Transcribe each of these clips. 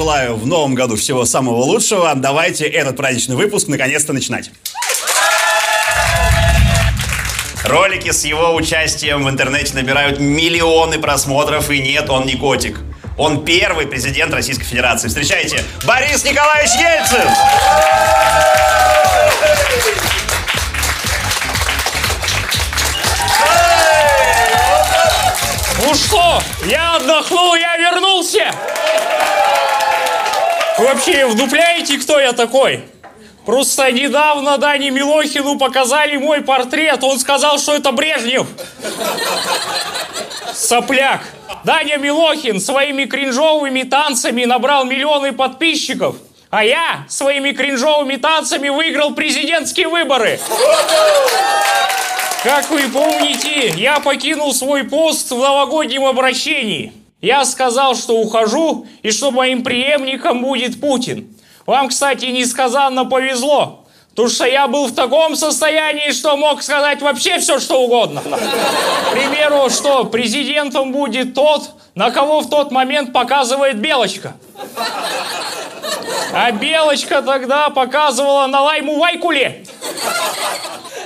желаю в новом году всего самого лучшего. Давайте этот праздничный выпуск наконец-то начинать. Ролики с его участием в интернете набирают миллионы просмотров, и нет, он не котик. Он первый президент Российской Федерации. Встречайте, Борис Николаевич Ельцин! Ну что, я отдохнул, я вернулся! Вообще вдупляете, кто я такой? Просто недавно Дане Милохину показали мой портрет. Он сказал, что это Брежнев. Сопляк. Даня Милохин своими кринжовыми танцами набрал миллионы подписчиков. А я своими кринжовыми танцами выиграл президентские выборы. Как вы помните, я покинул свой пост в новогоднем обращении. Я сказал, что ухожу и что моим преемником будет Путин. Вам, кстати, несказанно повезло. Потому что я был в таком состоянии, что мог сказать вообще все, что угодно. К примеру, что президентом будет тот, на кого в тот момент показывает Белочка. А Белочка тогда показывала на Лайму Вайкуле.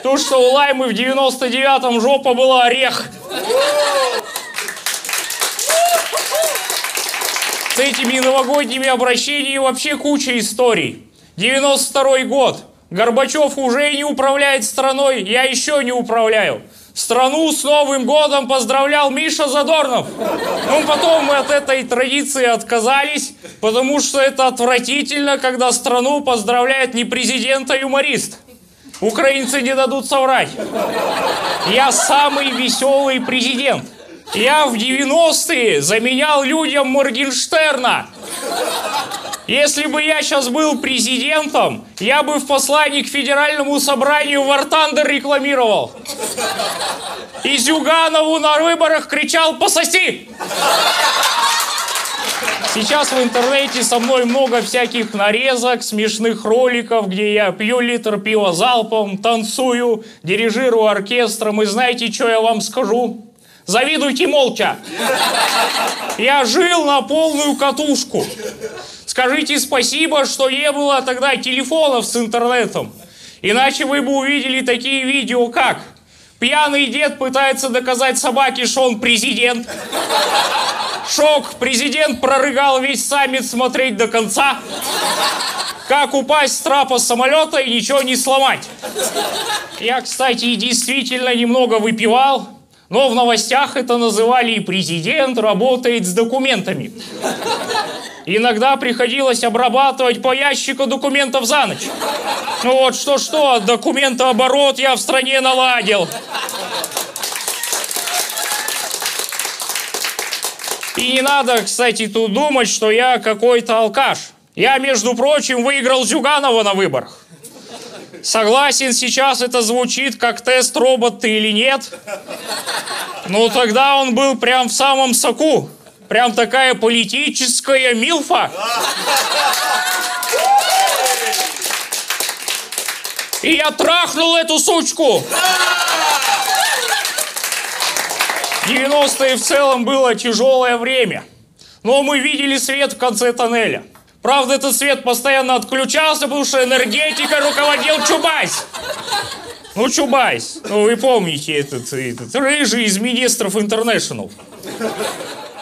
То, что у Лаймы в 99-м жопа была орех. С этими новогодними обращениями вообще куча историй. 92 год. Горбачев уже не управляет страной, я еще не управляю. Страну с Новым годом поздравлял Миша Задорнов. Ну, потом мы от этой традиции отказались, потому что это отвратительно, когда страну поздравляет не президент, а юморист. Украинцы не дадут соврать. Я самый веселый президент. Я в 90-е заменял людям Моргенштерна. Если бы я сейчас был президентом, я бы в послании к федеральному собранию Вартандер рекламировал. И Зюганову на выборах кричал «Пососи!» Сейчас в интернете со мной много всяких нарезок, смешных роликов, где я пью литр пива залпом, танцую, дирижирую оркестром. И знаете, что я вам скажу? Завидуйте молча. Я жил на полную катушку. Скажите спасибо, что не было тогда телефонов с интернетом. Иначе вы бы увидели такие видео, как пьяный дед пытается доказать собаке, что он президент. Шок. Президент прорыгал весь саммит смотреть до конца. Как упасть с трапа самолета и ничего не сломать. Я, кстати, действительно немного выпивал. Но в новостях это называли и президент работает с документами. Иногда приходилось обрабатывать по ящику документов за ночь. Ну вот что-что, документооборот я в стране наладил. И не надо, кстати, тут думать, что я какой-то алкаш. Я, между прочим, выиграл Зюганова на выборах. Согласен, сейчас это звучит как тест робот ты или нет. Но тогда он был прям в самом соку. Прям такая политическая милфа. И я трахнул эту сучку. 90-е в целом было тяжелое время. Но мы видели свет в конце тоннеля. Правда, этот свет постоянно отключался, потому что энергетикой руководил Чубайс. Ну, Чубайс, ну вы помните этот, этот рыжий из министров International.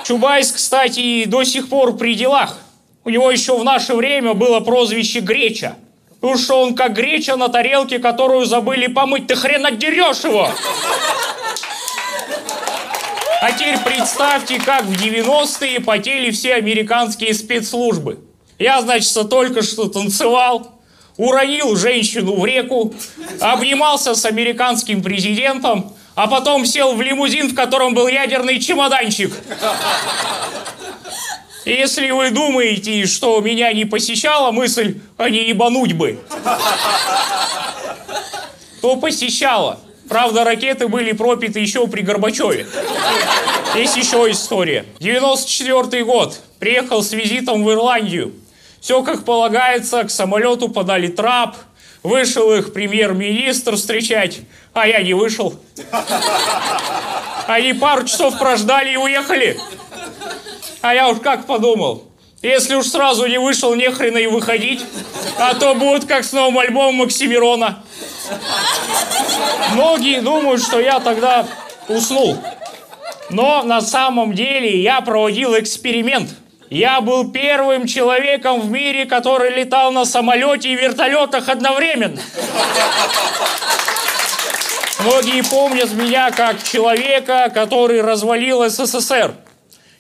Чубайс, кстати, до сих пор при делах. У него еще в наше время было прозвище Греча. Потому что он как греча на тарелке, которую забыли помыть. Ты хрен отдерешь его! А теперь представьте, как в 90-е потели все американские спецслужбы. Я, значит, только что танцевал, уронил женщину в реку, обнимался с американским президентом, а потом сел в лимузин, в котором был ядерный чемоданчик. Если вы думаете, что меня не посещала мысль, а не ебануть бы, то посещала. Правда, ракеты были пропиты еще при Горбачеве. Есть еще история. 94 год. Приехал с визитом в Ирландию. Все как полагается, к самолету подали трап, вышел их премьер-министр встречать, а я не вышел. Они пару часов прождали и уехали. А я уж как подумал, Если уж сразу не вышел, не хрена и выходить. А то будет как с новым альбомом Максимирона. Многие думают, что я тогда уснул. Но на самом деле я проводил эксперимент. Я был первым человеком в мире, который летал на самолете и вертолетах одновременно. Многие помнят меня как человека, который развалил СССР.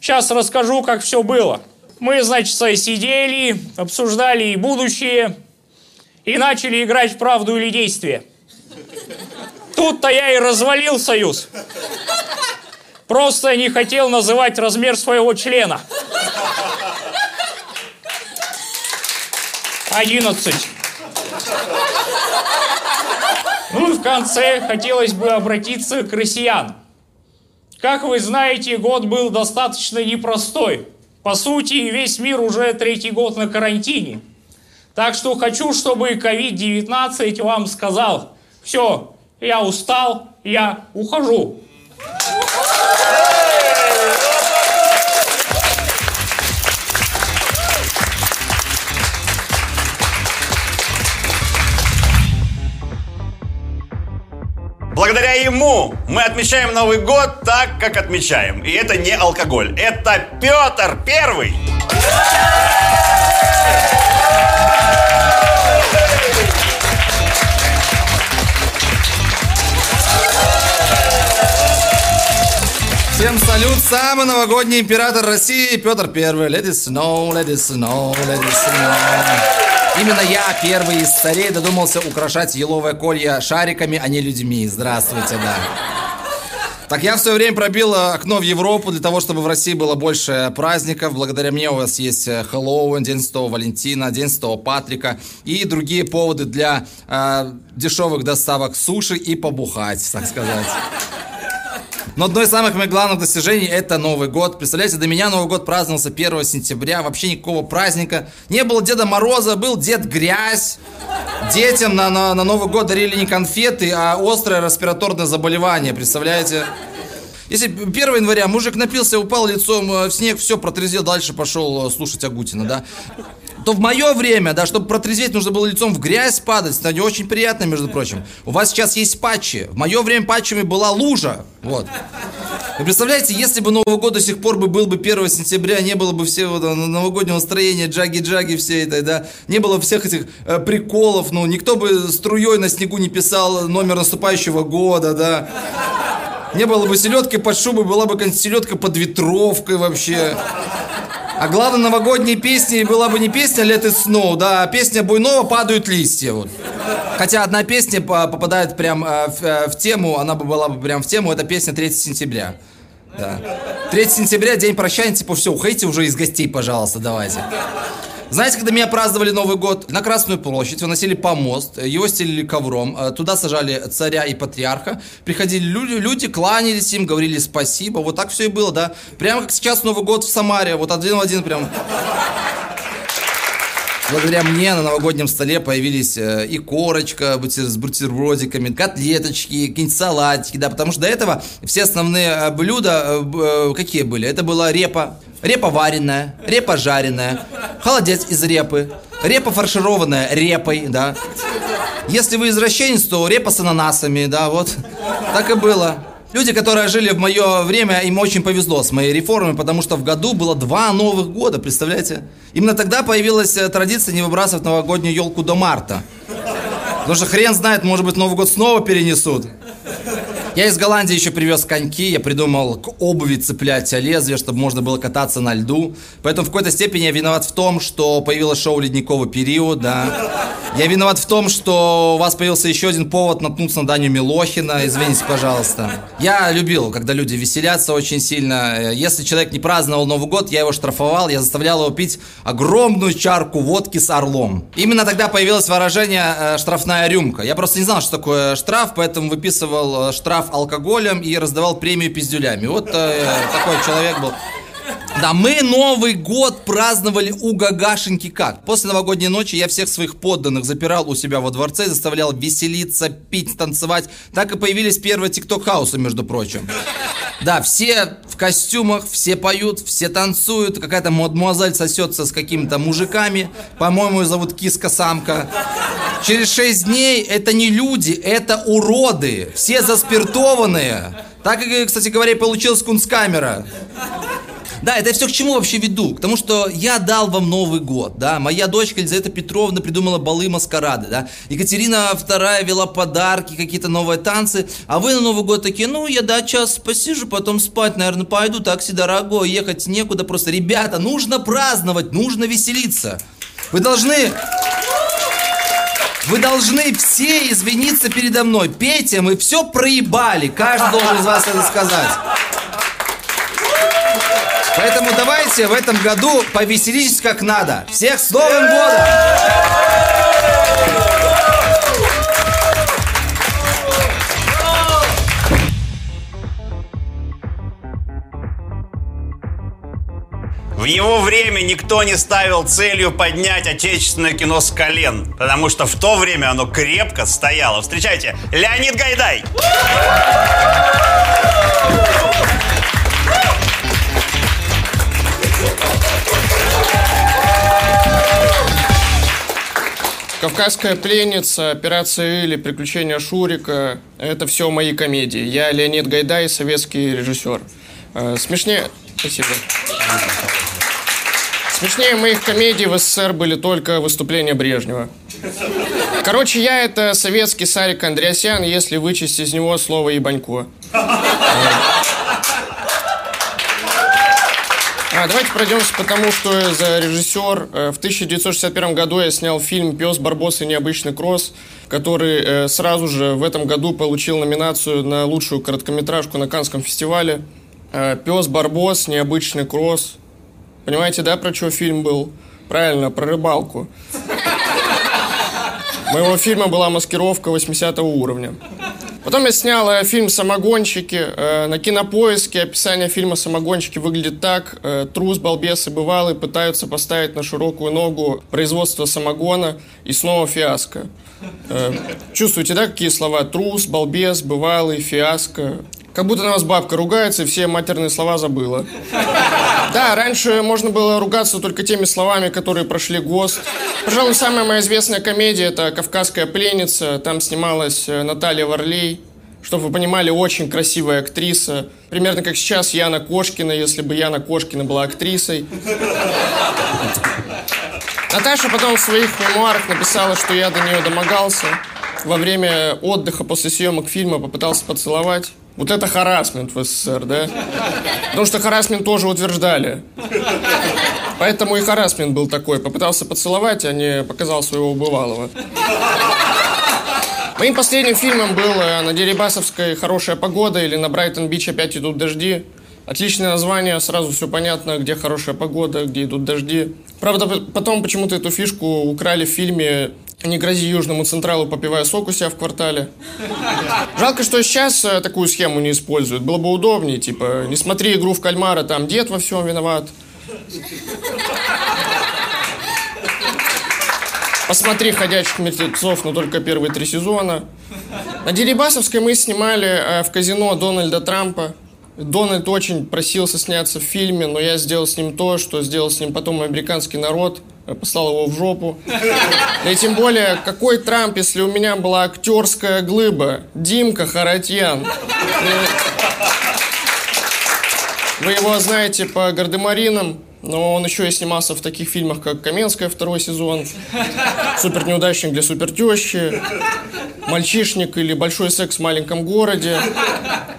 Сейчас расскажу, как все было. Мы, значит, сидели, обсуждали и будущее, и начали играть в правду или действие. Тут-то я и развалил союз. Просто не хотел называть размер своего члена. Одиннадцать. Ну и в конце хотелось бы обратиться к россиян. Как вы знаете, год был достаточно непростой. По сути, весь мир уже третий год на карантине. Так что хочу, чтобы COVID-19 вам сказал, все, я устал, я ухожу. Благодаря ему мы отмечаем Новый год так, как отмечаем. И это не алкоголь. Это Петр Первый. Всем салют, самый новогодний император России Петр Первый. Let it snow, let it snow. Именно я, первый из царей, додумался украшать еловое колье шариками, а не людьми. Здравствуйте, да. Так я в свое время пробил э, окно в Европу для того, чтобы в России было больше праздников. Благодаря мне у вас есть э, Хэллоуин, День Святого Валентина, День Святого Патрика и другие поводы для э, дешевых доставок суши и побухать, так сказать. Но одно из самых моих главных достижений это Новый год. Представляете, до меня Новый год праздновался 1 сентября. Вообще никакого праздника. Не было Деда Мороза, был Дед Грязь. Детям на, на, на Новый год дарили не конфеты, а острое респираторное заболевание. Представляете? Если 1 января мужик напился, упал лицом э, в снег, все, протрезвел, дальше пошел э, слушать Агутина, да? То в мое время, да, чтобы протрезветь, нужно было лицом в грязь падать. Это не очень приятно, между прочим. У вас сейчас есть патчи. В мое время патчами была лужа. Вот. Вы представляете, если бы Новый год до сих пор бы был бы 1 сентября, не было бы всего да, новогоднего настроения, джаги-джаги все это, да, не было всех этих э, приколов, ну, никто бы струей на снегу не писал номер наступающего года, да. Не было бы селедки под шубой, была бы селедка под ветровкой вообще. А главное, новогодней песней была бы не песня Let It Snow, да, а песня Буйнова «Падают листья». Вот. Хотя одна песня попадает прям э, в, э, в тему, она бы была бы прям в тему, это песня 3 сентября. Да. 3 сентября, день прощания, типа, все, уходите уже из гостей, пожалуйста, давайте. Знаете, когда меня праздновали Новый год? На Красную площадь выносили помост, его стелили ковром, э, туда сажали царя и патриарха, приходили люди, люди, кланялись им, говорили спасибо, вот так все и было, да? Прямо как сейчас Новый год в Самаре, вот один в один прям. Благодаря мне на новогоднем столе появились э, и корочка с бутербродиками, котлеточки, какие-нибудь салатики, да, потому что до этого все основные э, блюда какие были? Это была репа, репа вареная, репа жареная, холодец из репы, репа фаршированная репой, да. Если вы извращенец, то репа с ананасами, да, вот. Так и было. Люди, которые жили в мое время, им очень повезло с моей реформой, потому что в году было два новых года, представляете? Именно тогда появилась э, традиция не выбрасывать новогоднюю елку до марта. Потому что хрен знает, может быть, Новый год снова перенесут. Я из Голландии еще привез коньки, я придумал к обуви цеплять лезвие, чтобы можно было кататься на льду. Поэтому в какой-то степени я виноват в том, что появилось шоу «Ледниковый период», да. Я виноват в том, что у вас появился еще один повод наткнуться на Даню Милохина, извините, пожалуйста. Я любил, когда люди веселятся очень сильно. Если человек не праздновал Новый год, я его штрафовал, я заставлял его пить огромную чарку водки с орлом. Именно тогда появилось выражение э, «штрафная рюмка». Я просто не знал, что такое штраф, поэтому выписывал э, штраф алкоголем и раздавал премию пиздюлями. Вот э, такой человек был. Да, мы Новый год праздновали у Гагашеньки как? После новогодней ночи я всех своих подданных запирал у себя во дворце, заставлял веселиться, пить, танцевать. Так и появились первые тикток-хаусы, между прочим. Да, все в костюмах, все поют, все танцуют. Какая-то мадемуазель сосется с какими-то мужиками. По-моему, ее зовут киска-самка. Через шесть дней это не люди, это уроды. Все заспиртованные. Так, кстати говоря, и получилась кунсткамера. Да, это я все к чему вообще веду? К тому, что я дал вам Новый год, да, моя дочка Елизавета Петровна придумала балы маскарады, да, Екатерина II вела подарки, какие-то новые танцы, а вы на Новый год такие, ну, я, да, час посижу, потом спать, наверное, пойду, такси дорогой, ехать некуда, просто, ребята, нужно праздновать, нужно веселиться. Вы должны... Вы должны все извиниться передо мной. Петя, мы все проебали. Каждый должен из вас это сказать. Поэтому давайте в этом году повеселитесь как надо. Всех с Новым годом! В его время никто не ставил целью поднять отечественное кино с колен, потому что в то время оно крепко стояло. Встречайте, Леонид Гайдай! «Кавказская пленница», «Операция или «Приключения Шурика» — это все мои комедии. Я Леонид Гайдай, советский режиссер. Э, смешнее... Спасибо. Смешнее моих комедий в СССР были только выступления Брежнева. Короче, я это советский Сарик Андреасян, если вычесть из него слово «ебанько». Давайте пройдемся по тому, что я за режиссер. Э, В 1961 году я снял фильм «Пес, Барбос и необычный кросс», который э, сразу же в этом году получил номинацию на лучшую короткометражку на Канском фестивале. Э, «Пес, Барбос, необычный кросс». Понимаете, да, про что фильм был? Правильно, про рыбалку. Моего фильма была маскировка 80 уровня. Потом я снял э, фильм «Самогонщики». Э, на кинопоиске описание фильма «Самогонщики» выглядит так. Э, трус, балбес и бывалый пытаются поставить на широкую ногу производство самогона и снова фиаско. Э, чувствуете, да, какие слова? Трус, балбес, бывалый, фиаско. Как будто на вас бабка ругается и все матерные слова забыла. Да, раньше можно было ругаться только теми словами, которые прошли ГОСТ. Пожалуй, самая моя известная комедия – это «Кавказская пленница». Там снималась э, Наталья Варлей. Чтобы вы понимали, очень красивая актриса. Примерно как сейчас Яна Кошкина, если бы Яна Кошкина была актрисой. Наташа потом в своих мемуарах написала, что я до нее домогался. Во время отдыха после съемок фильма попытался поцеловать. Вот это харасмент в СССР, да? Потому что харасмент тоже утверждали. Поэтому и харасмент был такой. Попытался поцеловать, а не показал своего бывалого. Моим последним фильмом был э, «На Дерибасовской хорошая погода» или «На Брайтон-Бич опять идут дожди». Отличное название, сразу все понятно, где хорошая погода, где идут дожди. Правда, потом почему-то эту фишку украли в фильме «Не грози Южному Централу, попивая сок у себя в квартале». Жалко, что сейчас э, такую схему не используют. Было бы удобнее, типа, не смотри игру в кальмара, там дед во всем виноват. Посмотри «Ходячих мертвецов», но только первые три сезона. На Дерибасовской мы снимали э, в казино Дональда Трампа. Дональд очень просился сняться в фильме, но я сделал с ним то, что сделал с ним потом американский народ. э, Послал его в жопу. И тем более, какой Трамп, если у меня была актерская глыба? Димка Харатьян. Вы его знаете по «Гардемаринам», но он еще и снимался в таких фильмах, как «Каменская» второй сезон, «Супер неудачник для супертещи», «Мальчишник» или «Большой секс в маленьком городе»,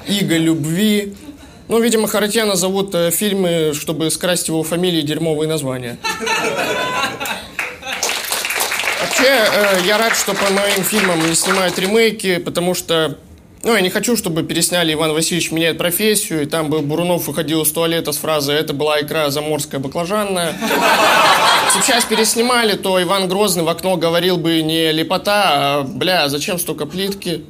«Иго любви». Ну, видимо, Харатьяна зовут э, фильмы, чтобы скрасить его фамилии дерьмовые названия. Вообще, э, я рад, что по моим фильмам не снимают ремейки, потому что ну, я не хочу, чтобы пересняли «Иван Васильевич меняет профессию», и там бы Бурунов выходил из туалета с фразой «Это была икра заморская баклажанная». Сейчас переснимали, то Иван Грозный в окно говорил бы не лепота, а «Бля, зачем столько плитки?»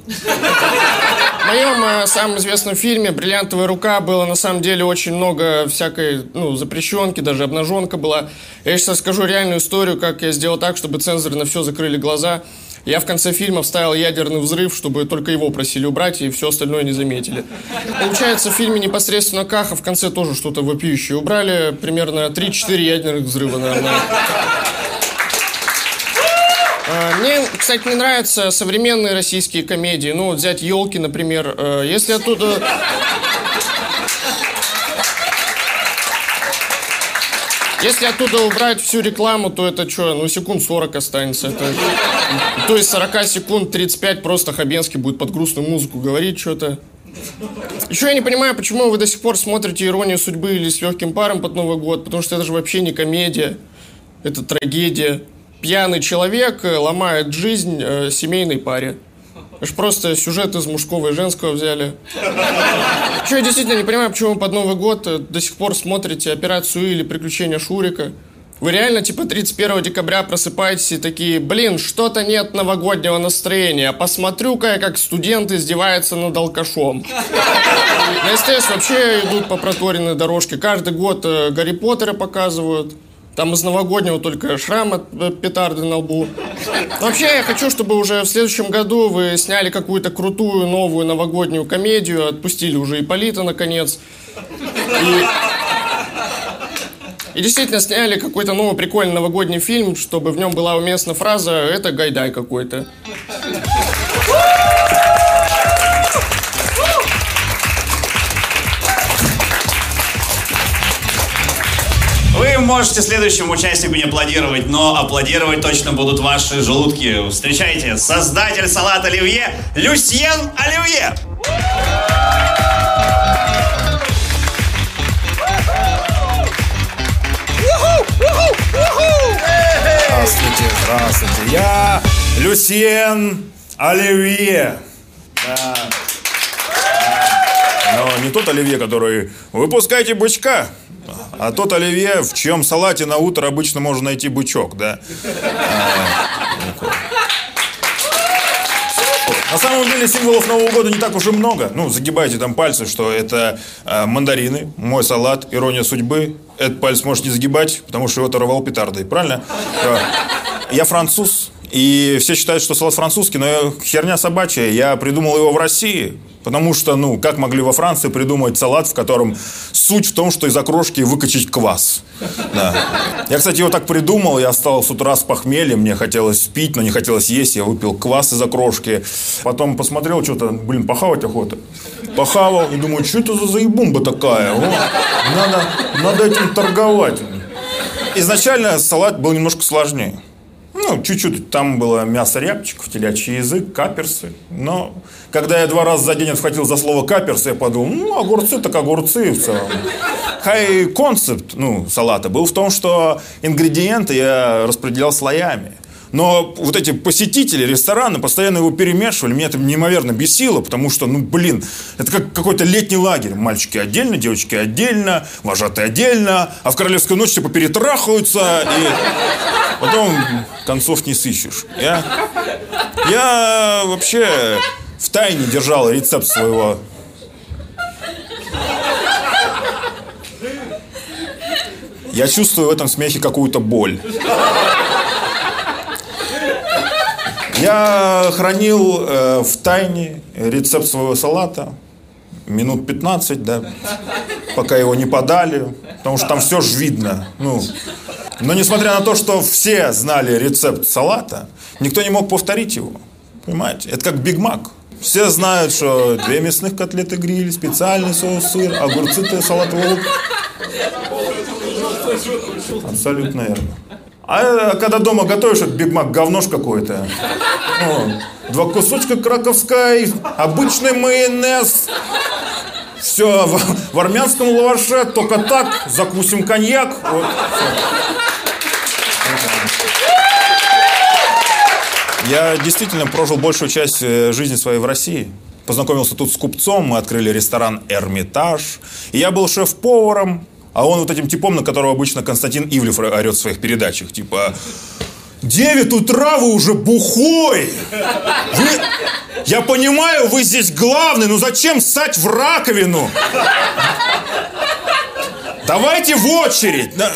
Моем э, самом известном фильме «Бриллиантовая рука» было на самом деле очень много всякой, ну, запрещенки, даже обнаженка была. Я сейчас расскажу реальную историю, как я сделал так, чтобы цензоры на все закрыли глаза. Я в конце фильма вставил ядерный взрыв, чтобы только его просили убрать, и все остальное не заметили. Получается, в фильме непосредственно Каха в конце тоже что-то вопиющее убрали. Примерно 3-4 ядерных взрыва, наверное. А, Мне, кстати, не нравятся современные российские комедии. Ну, вот взять елки, например. Э, Если оттуда. Если оттуда убрать всю рекламу, то это что, ну секунд 40 останется. Это... То есть 40 секунд 35 просто Хабенский будет под грустную музыку говорить что-то. Еще я не понимаю, почему вы до сих пор смотрите «Иронию судьбы» или «С легким паром» под Новый год, потому что это же вообще не комедия, это трагедия. Пьяный человек э, ломает жизнь э, семейной паре. Это ж просто сюжет из мужского и женского взяли. Что я действительно не понимаю, почему вы под Новый год э, до сих пор смотрите «Операцию» или «Приключения Шурика». Вы реально типа 31 декабря просыпаетесь и такие, блин, что-то нет новогоднего настроения. Посмотрю-ка я, как студент издевается над алкашом. На СТС вообще идут по проторенной дорожке. Каждый год э, Гарри Поттера показывают. Там из новогоднего только шрам от э, петарды на лбу. Вообще, я хочу, чтобы уже в следующем году вы сняли какую-то крутую новую новогоднюю комедию, отпустили уже Ипполита, наконец. И, и действительно сняли какой-то новый прикольный новогодний фильм, чтобы в нем была уместна фраза «это гайдай какой-то». Можете следующему участнику не аплодировать, но аплодировать точно будут ваши желудки. Встречайте, создатель салата оливье Люсьен Оливье. Здравствуйте, здравствуйте. Я Люсьен Оливье. Да. Но не тот Оливье, который выпускайте бычка, а тот Оливье, в чьем салате на утро обычно можно найти бычок, да. А, На самом деле символов Нового года не так уж и много. Ну, загибайте там пальцы, что это э, мандарины, мой салат, ирония судьбы. Этот палец можешь не загибать, потому что его оторвал петардой, правильно? Э, Я француз, и все считают, что салат французский, но херня собачья. Я придумал его в России, потому что, ну, как могли во Франции придумать салат, в котором суть в том, что из окрошки выкачать квас. Да. Я, кстати, его так придумал, я стал с утра с похмельем, мне хотелось пить, но не хотелось есть, я выпил квас из окрошки. Потом посмотрел, что-то, блин, похавать охота. Похавал и думаю, что это за заебумба такая? О, надо, надо этим торговать. Изначально салат был немножко сложнее. Ну, чуть-чуть там было мясо рябчиков, телячий язык, каперсы. Но когда я два раза за день отхватил за слово каперсы, я подумал, ну, огурцы так огурцы в целом. Хай концепт, ну, салата был в том, что ингредиенты я распределял слоями. Но вот эти посетители ресторана постоянно его перемешивали. Меня это неимоверно бесило, потому что, ну, блин, это как какой-то летний лагерь. Мальчики отдельно, девочки отдельно, вожатые отдельно, а в королевскую ночь типа перетрахаются, и потом концов не сыщешь. Я, я вообще в тайне держал рецепт своего Я чувствую в этом смехе какую-то боль. Я хранил э, в тайне рецепт своего салата минут 15, да, пока его не подали, потому что там все же видно. Ну, но несмотря на то, что все знали рецепт салата, никто не мог повторить его. Понимаете? Это как Биг Мак. Все знают, что две мясных котлеты гриль, специальный соус сыр, огурцы, салатовый лук. Абсолютно верно. А когда дома готовишь, это Биг Мак говнош какой-то. Ну, два кусочка краковской, обычный майонез. Все в, в армянском лаваше, только так, закусим коньяк. Вот. Я действительно прожил большую часть э, жизни своей в России. Познакомился тут с купцом, мы открыли ресторан «Эрмитаж». Я был шеф-поваром, а он вот этим типом, на которого обычно Константин Ивлев орет в своих передачах. Типа, 9 утра вы уже бухой. Вы... Я понимаю, вы здесь главный, но зачем ссать в раковину? Давайте в очередь. Э,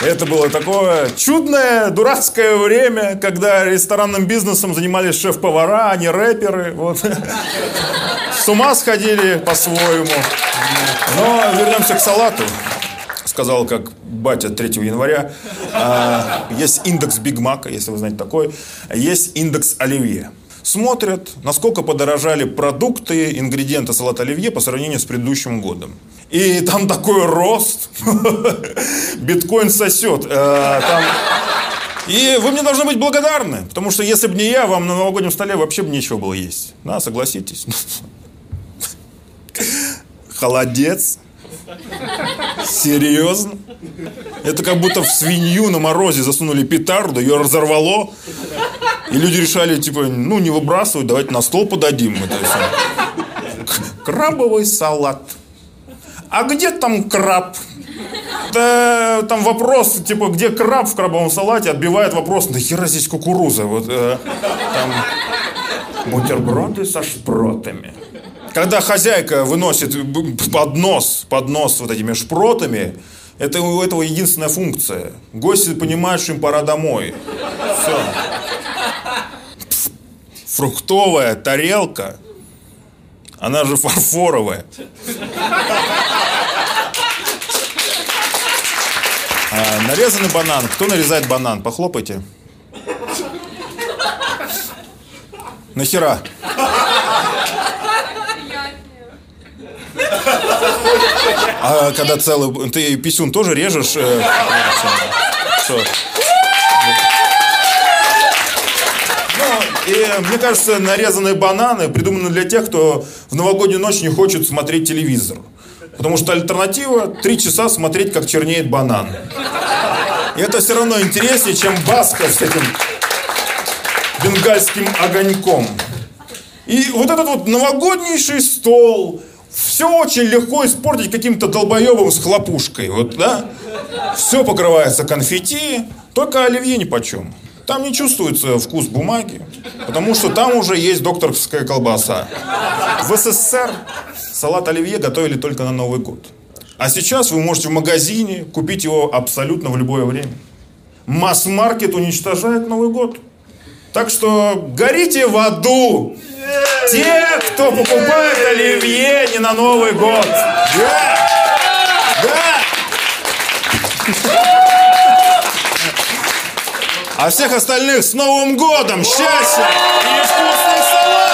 Это было такое чудное, дурацкое время, когда ресторанным бизнесом занимались шеф-повара, а не рэперы. Вот. С ума сходили по-своему. Но вернемся к салату. Сказал, как батя 3 января. А, есть индекс Биг Мака, если вы знаете такой. Есть индекс Оливье смотрят, насколько подорожали продукты, ингредиенты салата оливье по сравнению с предыдущим годом. И там такой рост, биткоин сосет. Э, там... И вы мне должны быть благодарны, потому что если бы не я, вам на новогоднем столе вообще бы нечего было есть. Да, согласитесь. Холодец. Серьезно? Это как будто в свинью на морозе засунули петарду, ее разорвало. И люди решали, типа, ну, не выбрасывать, давайте на стол подадим. Это все. Крабовый салат. А где там краб? Да, там вопрос, типа, где краб в крабовом салате, отбивает вопрос, да хера здесь кукуруза. Вот, э, там бутерброды со шпротами. Когда хозяйка выносит поднос, поднос вот этими шпротами, это у этого единственная функция. Гости понимают, что им пора домой. Все. Фруктовая тарелка, она же фарфоровая. А, нарезанный банан. Кто нарезает банан? Похлопайте. Нахера? А когда целый... Ты писюн тоже режешь? Э, что? Ну, и мне кажется, нарезанные бананы придуманы для тех, кто в новогоднюю ночь не хочет смотреть телевизор. Потому что альтернатива три часа смотреть, как чернеет банан. И это все равно интереснее, чем баска с этим бенгальским огоньком. И вот этот вот новогоднейший стол, все очень легко испортить каким-то долбоебом с хлопушкой. Вот, да? Все покрывается конфетти, только оливье ни почем. Там не чувствуется вкус бумаги, потому что там уже есть докторская колбаса. В СССР салат оливье готовили только на Новый год. А сейчас вы можете в магазине купить его абсолютно в любое время. Масс-маркет уничтожает Новый год. Так что горите в аду! Те, кто покупает оливье не на Новый год. Да! Да! А всех остальных с Новым годом! Счастья и вкусных салатов!